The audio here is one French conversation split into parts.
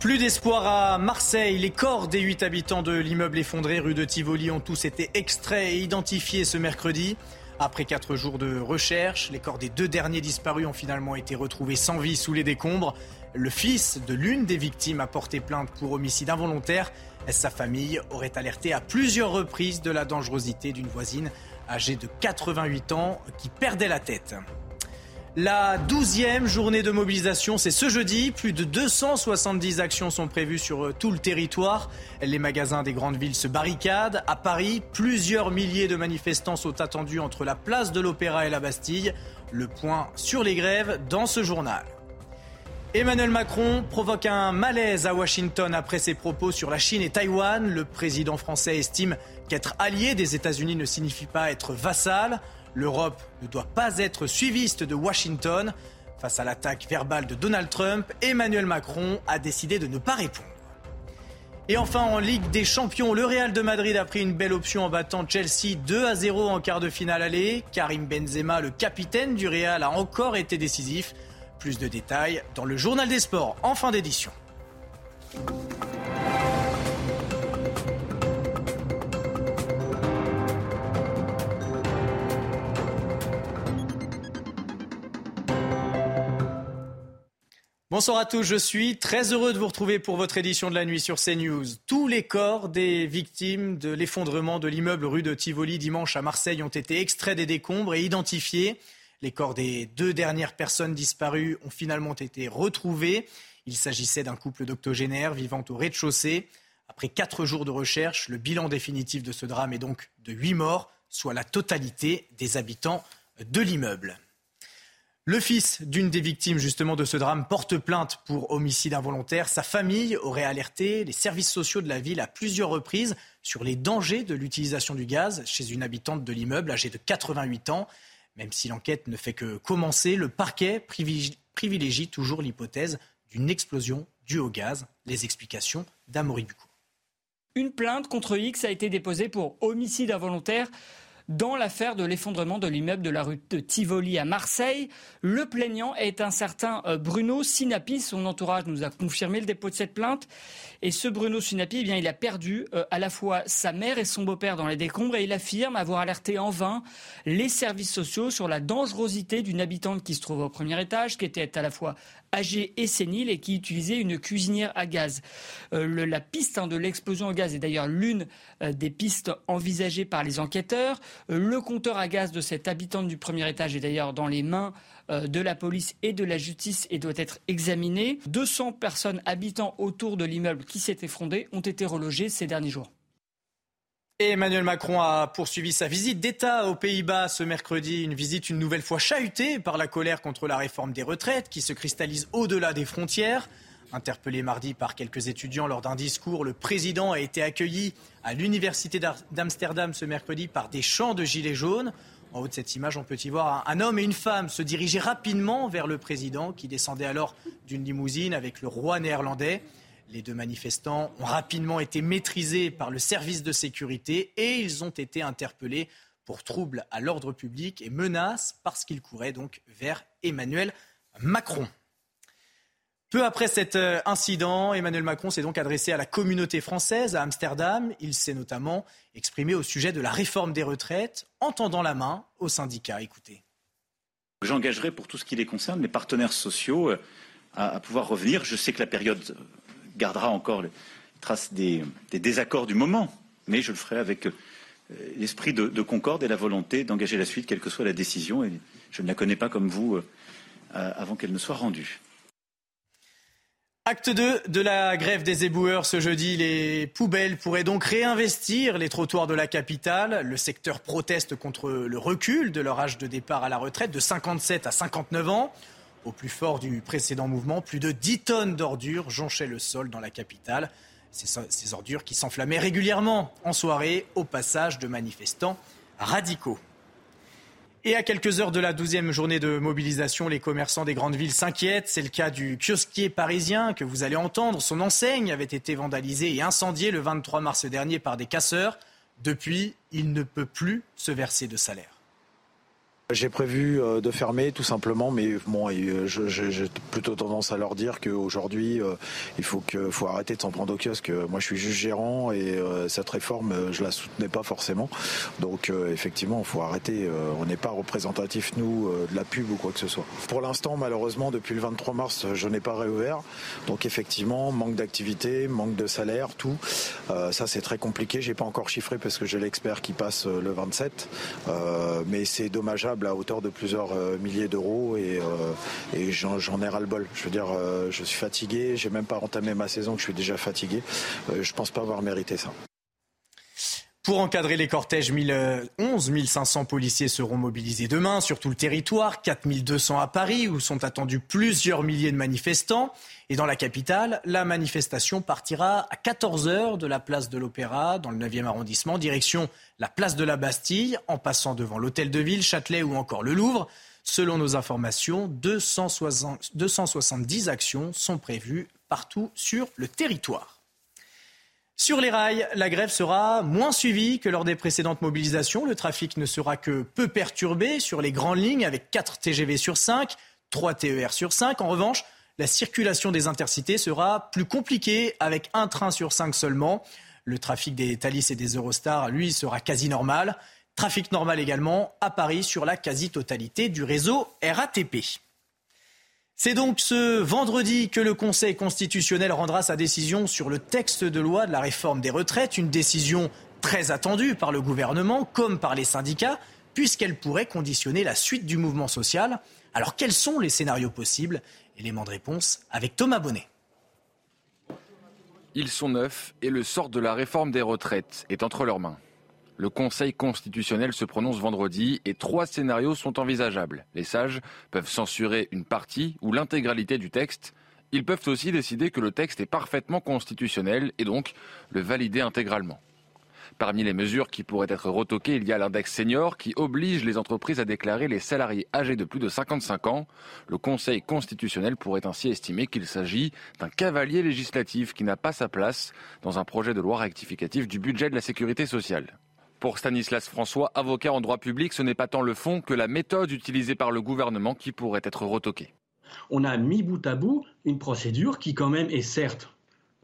Plus d'espoir à Marseille. Les corps des huit habitants de l'immeuble effondré rue de Tivoli ont tous été extraits et identifiés ce mercredi. Après quatre jours de recherche, les corps des deux derniers disparus ont finalement été retrouvés sans vie sous les décombres. Le fils de l'une des victimes a porté plainte pour homicide involontaire. Sa famille aurait alerté à plusieurs reprises de la dangerosité d'une voisine âgée de 88 ans qui perdait la tête. La douzième journée de mobilisation, c'est ce jeudi. Plus de 270 actions sont prévues sur euh, tout le territoire. Les magasins des grandes villes se barricadent. À Paris, plusieurs milliers de manifestants sont attendus entre la place de l'Opéra et la Bastille. Le point sur les grèves dans ce journal. Emmanuel Macron provoque un malaise à Washington après ses propos sur la Chine et Taïwan. Le président français estime qu'être allié des États-Unis ne signifie pas être vassal. L'Europe ne doit pas être suiviste de Washington. Face à l'attaque verbale de Donald Trump, Emmanuel Macron a décidé de ne pas répondre. Et enfin, en Ligue des Champions, le Real de Madrid a pris une belle option en battant Chelsea 2 à 0 en quart de finale aller. Karim Benzema, le capitaine du Real, a encore été décisif. Plus de détails dans le journal des sports en fin d'édition. Bonsoir à tous, je suis très heureux de vous retrouver pour votre édition de la nuit sur CNews. Tous les corps des victimes de l'effondrement de l'immeuble rue de Tivoli dimanche à Marseille ont été extraits des décombres et identifiés. Les corps des deux dernières personnes disparues ont finalement été retrouvés. Il s'agissait d'un couple d'octogénaires vivant au rez-de-chaussée. Après quatre jours de recherche, le bilan définitif de ce drame est donc de huit morts, soit la totalité des habitants de l'immeuble. Le fils d'une des victimes justement de ce drame porte plainte pour homicide involontaire. Sa famille aurait alerté les services sociaux de la ville à plusieurs reprises sur les dangers de l'utilisation du gaz chez une habitante de l'immeuble âgée de 88 ans. Même si l'enquête ne fait que commencer, le parquet privilégie toujours l'hypothèse d'une explosion due au gaz. Les explications d'Amory Bucco. Une plainte contre X a été déposée pour homicide involontaire dans l'affaire de l'effondrement de l'immeuble de la rue de Tivoli à Marseille. Le plaignant est un certain euh, Bruno Sinapi. Son entourage nous a confirmé le dépôt de cette plainte. Et ce Bruno Sinapi, eh bien, il a perdu euh, à la fois sa mère et son beau-père dans les décombres et il affirme avoir alerté en vain les services sociaux sur la dangerosité d'une habitante qui se trouve au premier étage, qui était à la fois âgée et sénile et qui utilisait une cuisinière à gaz. Euh, la piste hein, de l'explosion au gaz est d'ailleurs l'une des pistes envisagées par les enquêteurs. Euh, le compteur à gaz de cette habitante du premier étage est d'ailleurs dans les mains de la police et de la justice et doit être examiné. 200 personnes habitant autour de l'immeuble qui s'est effondré ont été relogées ces derniers jours. Emmanuel Macron a poursuivi sa visite d'État aux Pays-Bas ce mercredi, une visite une nouvelle fois chahutée par la colère contre la réforme des retraites qui se cristallise au-delà des frontières. Interpellé mardi par quelques étudiants lors d'un discours, le président a été accueilli à l'université d'Amsterdam ce mercredi par des chants de gilets jaunes. En haut de cette image, on peut y voir un homme et une femme se diriger rapidement vers le président qui descendait alors d'une limousine avec le roi néerlandais. Les deux manifestants ont rapidement été maîtrisés par le service de sécurité et ils ont été interpellés pour troubles à l'ordre public et menaces parce qu'ils couraient donc vers Emmanuel Macron. Peu après cet euh, incident, Emmanuel Macron s'est donc adressé à la communauté française à Amsterdam. Il s'est notamment exprimé au sujet de la réforme des retraites en tendant la main aux syndicats. Écoutez. J'engagerai pour tout ce qui les concerne les partenaires sociaux euh, à pouvoir revenir. Je sais que la période gardera encore les traces des, désaccords du moment, mais je le ferai avec euh, l'esprit de, concorde et la volonté d'engager la suite, quelle que soit la décision. Et je ne la connais pas comme vous avant qu'elle ne soit rendue. Acte 2 de la grève des éboueurs ce jeudi. Les poubelles pourraient donc réinvestir les trottoirs de la capitale. Le secteur proteste contre le recul de leur âge de départ à la retraite de 57 à 59 ans. Au plus fort du précédent mouvement, plus de 10 tonnes d'ordures jonchaient le sol dans la capitale. Ces, ordures qui s'enflammaient régulièrement en soirée au passage de manifestants radicaux. Et à quelques heures de la douzième journée de mobilisation, les commerçants des grandes villes s'inquiètent. C'est le cas du kiosquier parisien que vous allez entendre. Son enseigne avait été vandalisée et incendiée le 23 mars dernier par des casseurs. Depuis, il ne peut plus se verser de salaire. J'ai prévu euh, de fermer tout simplement, mais bon, euh, j'ai plutôt tendance à leur dire qu'aujourd'hui, euh, il faut, que, faut arrêter de s'en prendre au kiosque. Moi, je suis juste gérant et cette réforme, je la soutenais pas forcément. Donc, effectivement, il faut arrêter. On n'est pas représentatif, nous, de la pub ou quoi que ce soit. Pour l'instant, malheureusement, depuis le 23 mars, je n'ai pas réouvert. Donc, effectivement, manque d'activité, manque de salaire, tout. ça, c'est très compliqué. J'ai pas encore chiffré parce que j'ai l'expert qui passe le 27. mais c'est dommageable à hauteur de plusieurs euh, milliers d'euros et, euh, j'en ai ras-le-bol. Je veux dire, euh, je suis fatigué, j'ai même pas entamé ma saison, que je suis déjà fatigué. je pense pas avoir mérité ça. Pour encadrer les cortèges, 11 500 policiers seront mobilisés demain sur tout le territoire, 4200 à Paris où sont attendus plusieurs milliers de manifestants. Et dans la capitale, la manifestation partira à 14h de la place de l'Opéra dans le 9e arrondissement, direction la place de la Bastille, en passant devant l'hôtel de ville, Châtelet ou encore le Louvre. Selon nos informations, 270 actions sont prévues partout sur le territoire. Sur les rails, la grève sera moins suivie que lors des précédentes mobilisations. Le trafic ne sera que peu perturbé sur les grandes lignes avec 4 TGV sur 5, 3 TER sur 5. En revanche, la circulation des intercités sera plus compliquée avec un train sur 5 seulement. Le trafic des Thalys et des Eurostar, lui, sera quasi normal. Trafic normal également à Paris sur la quasi-totalité du réseau RATP. C'est donc ce vendredi que le Conseil constitutionnel rendra sa décision sur le texte de loi de la réforme des retraites, une décision très attendue par le gouvernement comme par les syndicats, puisqu'elle pourrait conditionner la suite du mouvement social. Alors quels sont les scénarios possibles? Élément de réponse avec Thomas Bonnet. Ils sont neufs et le sort de la réforme des retraites est entre leurs mains. Le Conseil constitutionnel se prononce vendredi et trois scénarios sont envisageables. Les sages peuvent censurer une partie ou l'intégralité du texte. Ils peuvent aussi décider que le texte est parfaitement constitutionnel et donc le valider intégralement. Parmi les mesures qui pourraient être retoquées, il y a l'index senior qui oblige les entreprises à déclarer les salariés âgés de plus de 55 ans. Le Conseil constitutionnel pourrait ainsi estimer qu'il s'agit d'un cavalier législatif qui n'a pas sa place dans un projet de loi rectificatif du budget de la sécurité sociale. Pour Stanislas François, avocat en droit public, ce n'est pas tant le fond que la méthode utilisée par le gouvernement qui pourrait être retoquée. On a mis bout à bout une procédure qui quand même est certes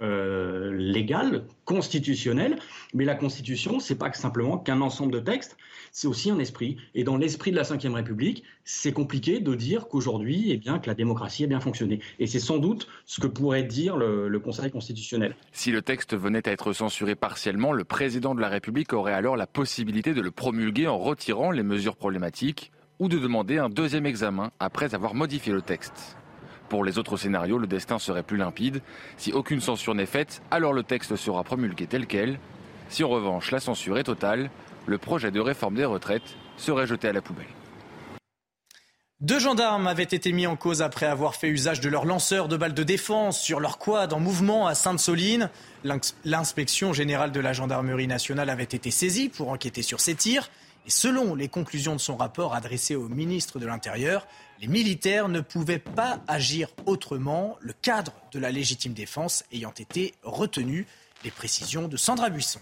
euh, légale, constitutionnelle, mais la Constitution, c'est pas simplement qu'un ensemble de textes, c'est aussi un esprit. Et dans l'esprit de la Ve République, c'est compliqué de dire qu'aujourd'hui, eh bien, que la démocratie a bien fonctionné. Et c'est sans doute ce que pourrait dire le, le Conseil constitutionnel. Si le texte venait à être censuré partiellement, le président de la République aurait alors la possibilité de le promulguer en retirant les mesures problématiques ou de demander un deuxième examen après avoir modifié le texte. Pour les autres scénarios, le destin serait plus limpide. Si aucune censure n'est faite, alors le texte sera promulgué tel quel. Si en revanche la censure est totale, le projet de réforme des retraites serait jeté à la poubelle. Deux gendarmes avaient été mis en cause après avoir fait usage de leur lanceur de balles de défense sur leur quad en mouvement à Sainte-Soline. L'inspection générale de la gendarmerie nationale avait été saisie pour enquêter sur ces tirs. Et selon les conclusions de son rapport adressé au ministre de l'Intérieur, les militaires ne pouvaient pas agir autrement, le cadre de la légitime défense ayant été retenu. Les précisions de Sandra Buisson.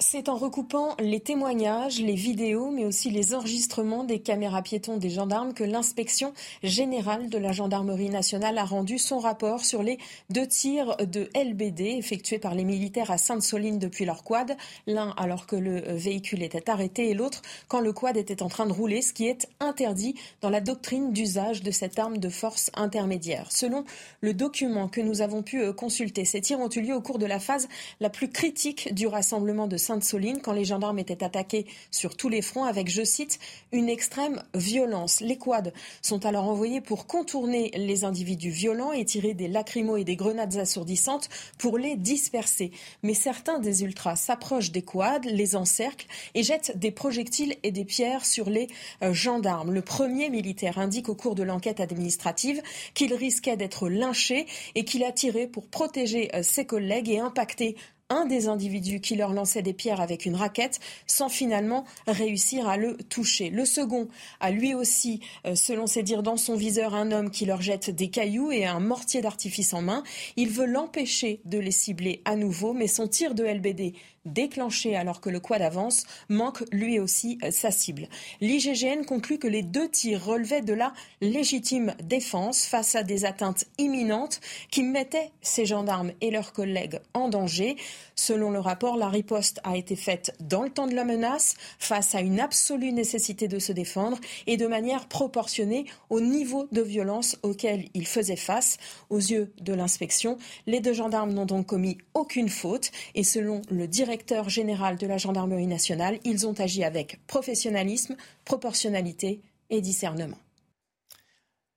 C'est en recoupant les témoignages, les vidéos, mais aussi les enregistrements des caméras piétons des gendarmes que l'inspection générale de la gendarmerie nationale a rendu son rapport sur les deux tirs de LBD effectués par les militaires à Sainte-Soline depuis leur quad, l'un alors que le véhicule était arrêté et l'autre quand le quad était en train de rouler, ce qui est interdit dans la doctrine d'usage de cette arme de force intermédiaire. Selon le document que nous avons pu euh, consulter, ces tirs ont eu lieu au cours de la phase la plus critique du rassemblement de Sainte-Soline quand les gendarmes étaient attaqués sur tous les fronts avec, je cite, une extrême violence. Les quads sont alors envoyés pour contourner les individus violents et tirer des lacrymos et des grenades assourdissantes pour les disperser. Mais certains des ultras s'approchent des quads, les encerclent et jettent des projectiles et des pierres sur les euh, gendarmes. Le premier militaire indique au cours de l'enquête administrative qu'il risquait d'être lynché et qu'il a tiré pour protéger euh, ses collègues et impacter un des individus qui leur lançait des pierres avec une raquette sans finalement réussir à le toucher. Le second a lui aussi, euh, selon ses dires, dans son viseur un homme qui leur jette des cailloux et un mortier d'artifice en main. Il veut l'empêcher de les cibler à nouveau, mais son tir de LBD déclenché alors que le quad avance, manque lui aussi euh, sa cible. L'IGGN conclut que les deux tirs relevaient de la légitime défense face à des atteintes imminentes qui mettaient ces gendarmes et leurs collègues en danger. Selon le rapport, la riposte a été faite dans le temps de la menace, face à une absolue nécessité de se défendre et de manière proportionnée au niveau de violence auquel ils faisaient face. Aux yeux de l'inspection, les deux gendarmes n'ont donc commis aucune faute et selon le directeur général de la gendarmerie nationale, ils ont agi avec professionnalisme, proportionnalité et discernement.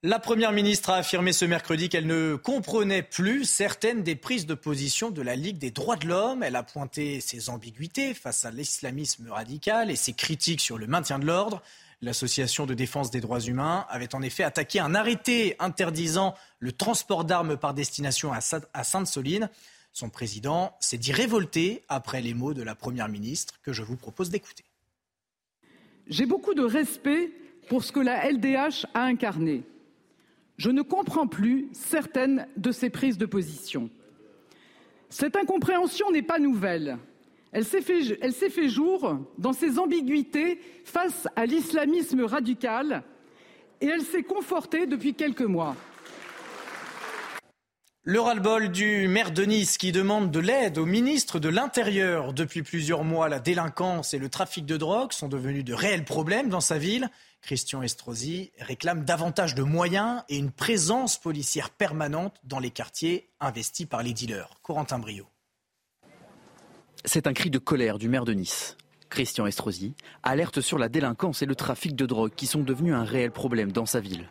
La Première ministre a affirmé ce mercredi qu'elle ne comprenait plus certaines des prises de position de la Ligue des droits de l'homme. Elle a pointé ses ambiguïtés face à l'islamisme radical et ses critiques sur le maintien de l'ordre. L'association de défense des droits humains avait en effet attaqué un arrêté interdisant le transport d'armes par destination à Sainte-Soline. Son président s'est dit révolté après les mots de la Première ministre que je vous propose d'écouter. J'ai beaucoup de respect pour ce que la LDH a incarné je ne comprends plus certaines de ces prises de position. Cette incompréhension n'est pas nouvelle. Elle s'est fait, elle s'est fait jour dans ses ambiguïtés face à l'islamisme radical et elle s'est confortée depuis quelques mois. Le ras-le-bol du maire de Nice qui demande de l'aide au ministre de l'Intérieur. Depuis plusieurs mois, la délinquance et le trafic de drogue sont devenus de réels problèmes dans sa ville. Christian Estrosi réclame davantage de moyens et une présence policière permanente dans les quartiers investis par les dealers. Corentin Brio. C'est un cri de colère du maire de Nice. Christian Estrosi alerte sur la délinquance et le trafic de drogue qui sont devenus un réel problème dans sa ville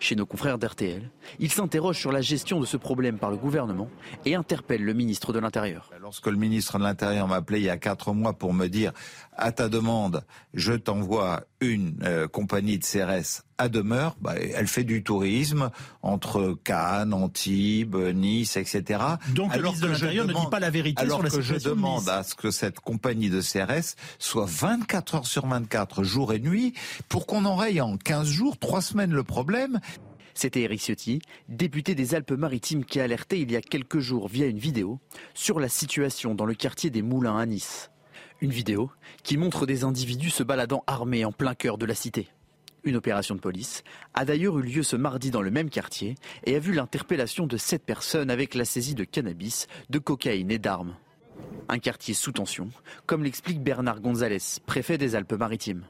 chez nos confrères d'RTL. Il s'interroge sur la gestion de ce problème par le gouvernement et interpelle le ministre de l'Intérieur. Lorsque le ministre de l'Intérieur m'a appelé il y a quatre mois pour me dire à ta demande, je t'envoie une euh, compagnie de CRS à demeure, bah, elle fait du tourisme entre Cannes, Antibes, Nice, etc. Donc alors le ministre de l'Intérieur ne dit pas la vérité alors sur la que je demande à ce que cette compagnie de CRS soit 24 heures sur 24, jour et nuit, pour qu'on enraye en 15 jours, 3 semaines le problème. C'était Eric Ciotti, député des Alpes-Maritimes, qui a alerté il y a quelques jours via une vidéo sur la situation dans le quartier des Moulins à Nice. Une vidéo qui montre des individus se baladant armés en plein cœur de la cité. Une opération de police a d'ailleurs eu lieu ce mardi dans le même quartier et a vu l'interpellation de sept personnes avec la saisie de cannabis, de cocaïne et d'armes. Un quartier sous tension, comme l'explique Bernard Gonzalez, préfet des Alpes-Maritimes.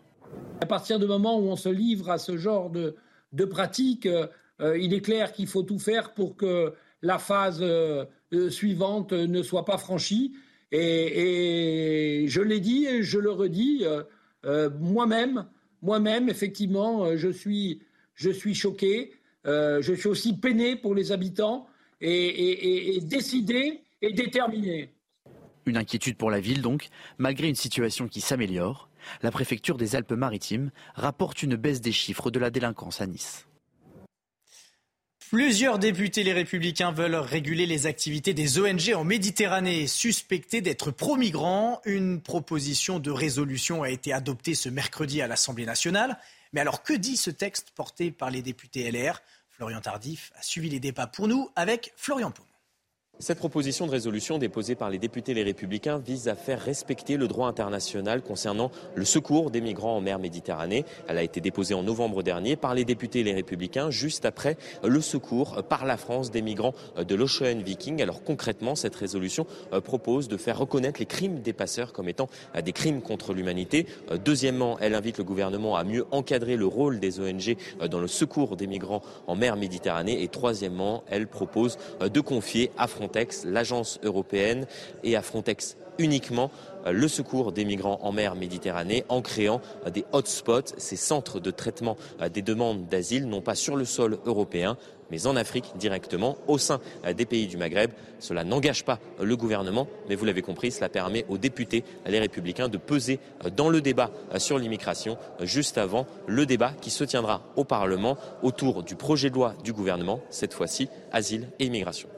À partir du moment où on se livre à ce genre de, de pratiques, euh, il est clair qu'il faut tout faire pour que la phase euh, suivante ne soit pas franchie. Et, je l'ai dit et je le redis, euh, euh, moi-même, moi-même, effectivement, euh, je suis, je suis choqué, je suis aussi peiné pour les habitants et, et décidé et déterminé. Une inquiétude pour la ville donc, malgré une situation qui s'améliore. La préfecture des Alpes-Maritimes rapporte une baisse des chiffres de la délinquance à Nice. Plusieurs députés les républicains veulent réguler les activités des ONG en Méditerranée, suspectées d'être pro-migrants. Une proposition de résolution a été adoptée ce mercredi à l'Assemblée nationale. Mais alors que dit ce texte porté par les députés LR Florian Tardif a suivi les débats pour nous avec Florian Pau. Cette proposition de résolution déposée par les députés Les Républicains vise à faire respecter le droit international concernant le secours des migrants en mer Méditerranée. Elle a été déposée en novembre dernier par les députés Les Républicains juste après le secours par la France des migrants de l'Ocean Viking. Alors concrètement, cette résolution euh, propose de faire reconnaître les crimes des passeurs comme étant euh, des crimes contre l'humanité. Euh, deuxièmement, elle invite le gouvernement à mieux encadrer le rôle des ONG dans le secours des migrants en mer Méditerranée. Et troisièmement, elle propose de confier à Frontex, l'agence européenne, et à Frontex uniquement euh, le secours des migrants en mer Méditerranée en créant euh, des hotspots, ces centres de traitement euh, des demandes d'asile, non pas sur le sol européen, mais en Afrique directement, au sein des pays du Maghreb. Cela n'engage pas le gouvernement, mais vous l'avez compris, cela permet aux députés, les républicains, de peser dans le débat sur l'immigration juste avant le débat qui se tiendra au Parlement autour du projet de loi du gouvernement, cette fois-ci asile et immigration.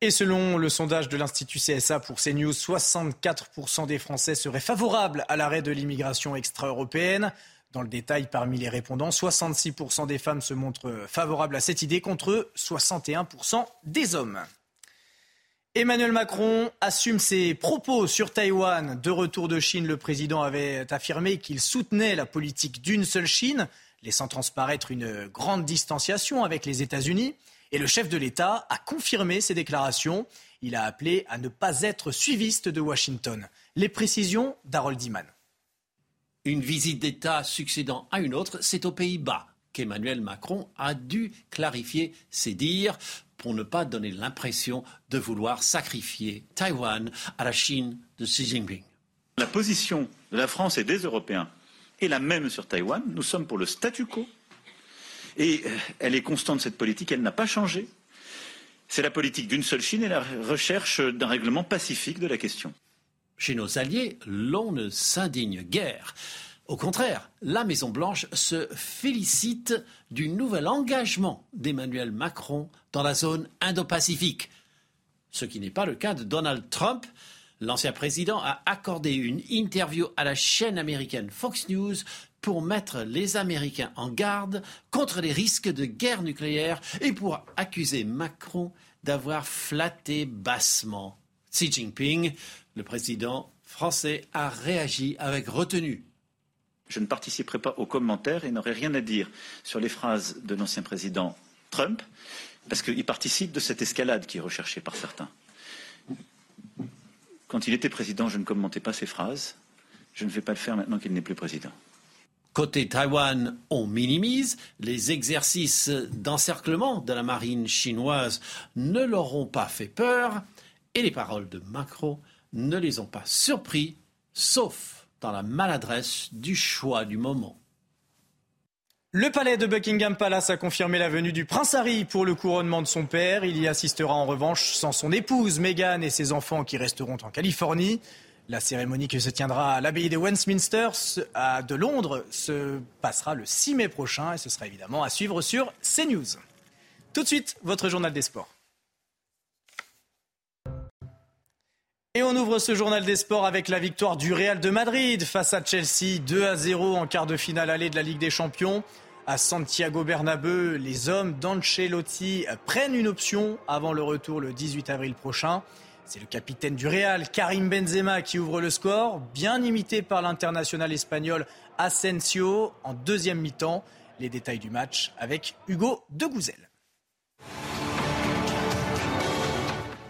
Et selon le sondage de l'Institut CSA pour CNews, 64% des Français seraient favorables à l'arrêt de l'immigration extra-européenne. Dans le détail, parmi les répondants, 66% des femmes se montrent favorables à cette idée contre 61% des hommes. Emmanuel Macron assume ses propos sur Taïwan. De retour de Chine, le président avait affirmé qu'il soutenait la politique d'une seule Chine, laissant transparaître une grande distanciation avec les États-Unis. Et le chef de l'État a confirmé ces déclarations. Il a appelé à ne pas être suiviste de Washington. Les précisions d'Harold Diman. Une visite d'État succédant à une autre, c'est aux Pays-Bas qu'Emmanuel Macron a dû clarifier ses dires pour ne pas donner l'impression de vouloir sacrifier Taïwan à la Chine de Xi Jinping. La position de la France et des Européens est la même sur Taïwan. Nous sommes pour le statu quo et euh, elle est constante, cette politique, elle n'a pas changé. C'est la politique d'une seule Chine et la recherche d'un règlement pacifique de la question. Chez nos alliés, l'on ne s'indigne guère. Au contraire, la Maison-Blanche se félicite du nouvel engagement d'Emmanuel Macron dans la zone Indo-Pacifique. Ce qui n'est pas le cas de Donald Trump. L'ancien président a accordé une interview à la chaîne américaine Fox News pour mettre les Américains en garde contre les risques de guerre nucléaire et pour accuser Macron d'avoir flatté bassement Xi Jinping. Le président français a réagi avec retenue. Je ne participerai pas aux commentaires et n'aurai rien à dire sur les phrases de l'ancien président Trump, parce qu'il participe de cette escalade qui est recherchée par certains. Quand il était président, je ne commentais pas ses phrases. Je ne vais pas le faire maintenant qu'il n'est plus président. Côté Taïwan, on minimise. Les exercices d'encerclement de la marine chinoise ne leur ont pas fait peur et les paroles de Macron ne les ont pas surpris, sauf dans la maladresse du choix du moment. Le palais de Buckingham Palace a confirmé la venue du prince Harry pour le couronnement de son père. Il y assistera en revanche sans son épouse Meghan et ses enfants qui resteront en Californie. La cérémonie qui se tiendra à l'abbaye de Westminster de Londres se passera le 6 mai prochain et ce sera évidemment à suivre sur CNews. Tout de suite, votre journal des sports. Et on ouvre ce journal des sports avec la victoire du Real de Madrid face à Chelsea, 2 à 0 en quart de finale allée de la Ligue des Champions. À Santiago Bernabeu, les hommes d'Ancelotti prennent une option avant le retour le 18 avril prochain. C'est le capitaine du Real, Karim Benzema, qui ouvre le score, bien imité par l'international espagnol Asensio en deuxième mi-temps. Les détails du match avec Hugo de Gouzel.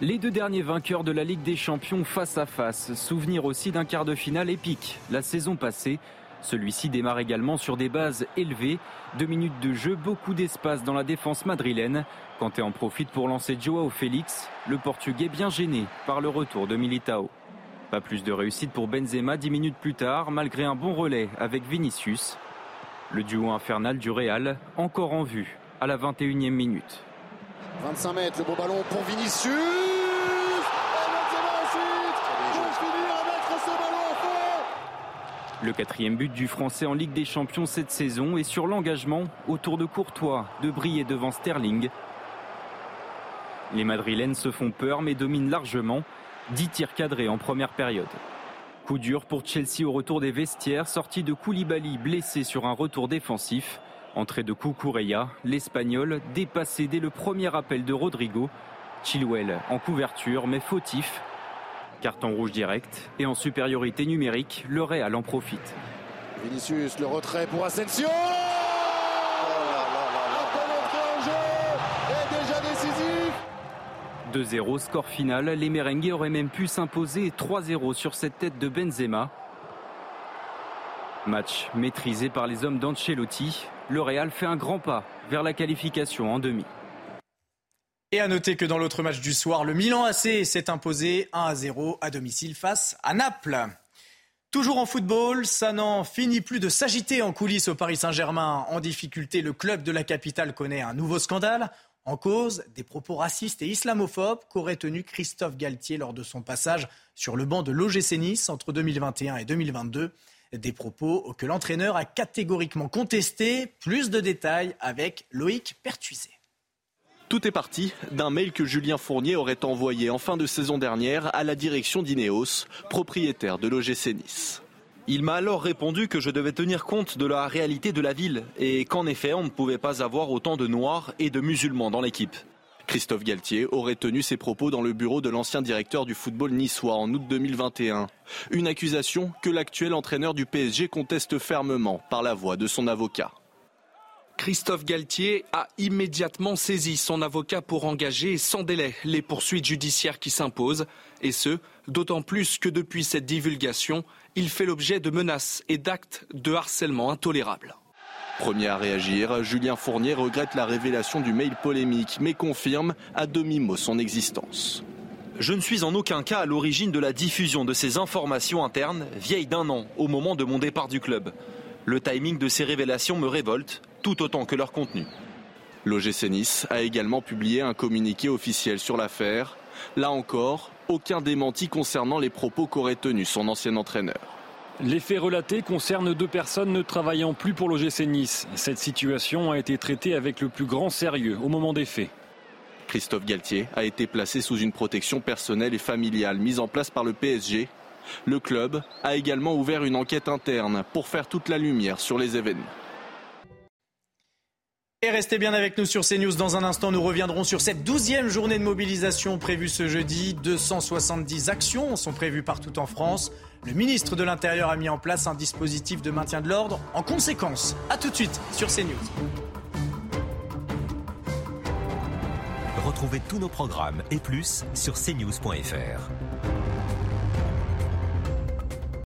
Les deux derniers vainqueurs de la Ligue des Champions face à face. Souvenir aussi d'un quart de finale épique la saison passée. Celui-ci démarre également sur des bases élevées. Deux minutes de jeu, beaucoup d'espace dans la défense madrilène. Kanté en profite pour lancer Joao Félix, le Portugais bien gêné par le retour de Militao. Pas plus de réussite pour Benzema dix minutes plus tard, malgré un bon relais avec Vinicius. Le duo infernal du Real, encore en vue, à la 21e minute. 25 mètres, le beau ballon pour Vinicius Le quatrième but du Français en Ligue des Champions cette saison est sur l'engagement autour de Courtois de briller devant Sterling les Madrilènes se font peur mais dominent largement. 10 tirs cadrés en première période. Coup dur pour Chelsea au retour des vestiaires, sortie de Koulibaly blessé sur un retour défensif. Entrée de Kukureya, l'Espagnol dépassé dès le premier appel de Rodrigo. Chilwell en couverture mais fautif. Carton rouge direct et en supériorité numérique, le Real en profite. Vinicius, le retrait pour Asensio 2-0, score final. Les Merengues auraient même pu s'imposer 3-0 sur cette tête de Benzema. Match maîtrisé par les hommes d'Ancelotti. Le Real fait un grand pas vers la qualification en demi. Et à noter que dans l'autre match du soir, le Milan AC s'est imposé 1 0 à domicile face à Naples. Toujours en football, ça n'en finit plus de s'agiter en coulisses au Paris Saint-Germain. En difficulté, le club de la capitale connaît un nouveau scandale. En cause, des propos racistes et islamophobes qu'aurait tenu Christophe Galtier lors de son passage sur le banc de l'OGC Nice entre 2021 et 2022. Des propos que l'entraîneur a catégoriquement contestés. Plus de détails avec Loïc Pertuisé. Tout est parti d'un mail que Julien Fournier aurait envoyé en fin de saison dernière à la direction d'Ineos, propriétaire de l'OGC Nice. Il m'a alors répondu que je devais tenir compte de la réalité de la ville et qu'en effet on ne pouvait pas avoir autant de noirs et de musulmans dans l'équipe. Christophe Galtier aurait tenu ses propos dans le bureau de l'ancien directeur du football niçois en août 2021. Une accusation que l'actuel entraîneur du PSG conteste fermement par la voix de son avocat. Christophe Galtier a immédiatement saisi son avocat pour engager sans délai les poursuites judiciaires qui s'imposent, et ce, d'autant plus que depuis cette divulgation, il fait l'objet de menaces et d'actes de harcèlement intolérables. Premier à réagir, Julien Fournier regrette la révélation du mail polémique, mais confirme à demi-mot son existence. Je ne suis en aucun cas à l'origine de la diffusion de ces informations internes, vieilles d'un an, au moment de mon départ du club. Le timing de ces révélations me révolte, tout autant que leur contenu. L'OGC Nice a également publié un communiqué officiel sur l'affaire. Là encore, aucun démenti concernant les propos qu'aurait tenus son ancien entraîneur. Les faits relatés concernent deux personnes ne travaillant plus pour l'OGC Nice. Cette situation a été traitée avec le plus grand sérieux au moment des faits. Christophe Galtier a été placé sous une protection personnelle et familiale mise en place par le PSG. Le club a également ouvert une enquête interne pour faire toute la lumière sur les événements. Et restez bien avec nous sur CNews. Dans un instant, nous reviendrons sur cette douzième journée de mobilisation prévue ce jeudi. 270 actions sont prévues partout en France. Le ministre de l'Intérieur a mis en place un dispositif de maintien de l'ordre en conséquence. A tout de suite sur CNews. Retrouvez tous nos programmes et plus sur cnews.fr.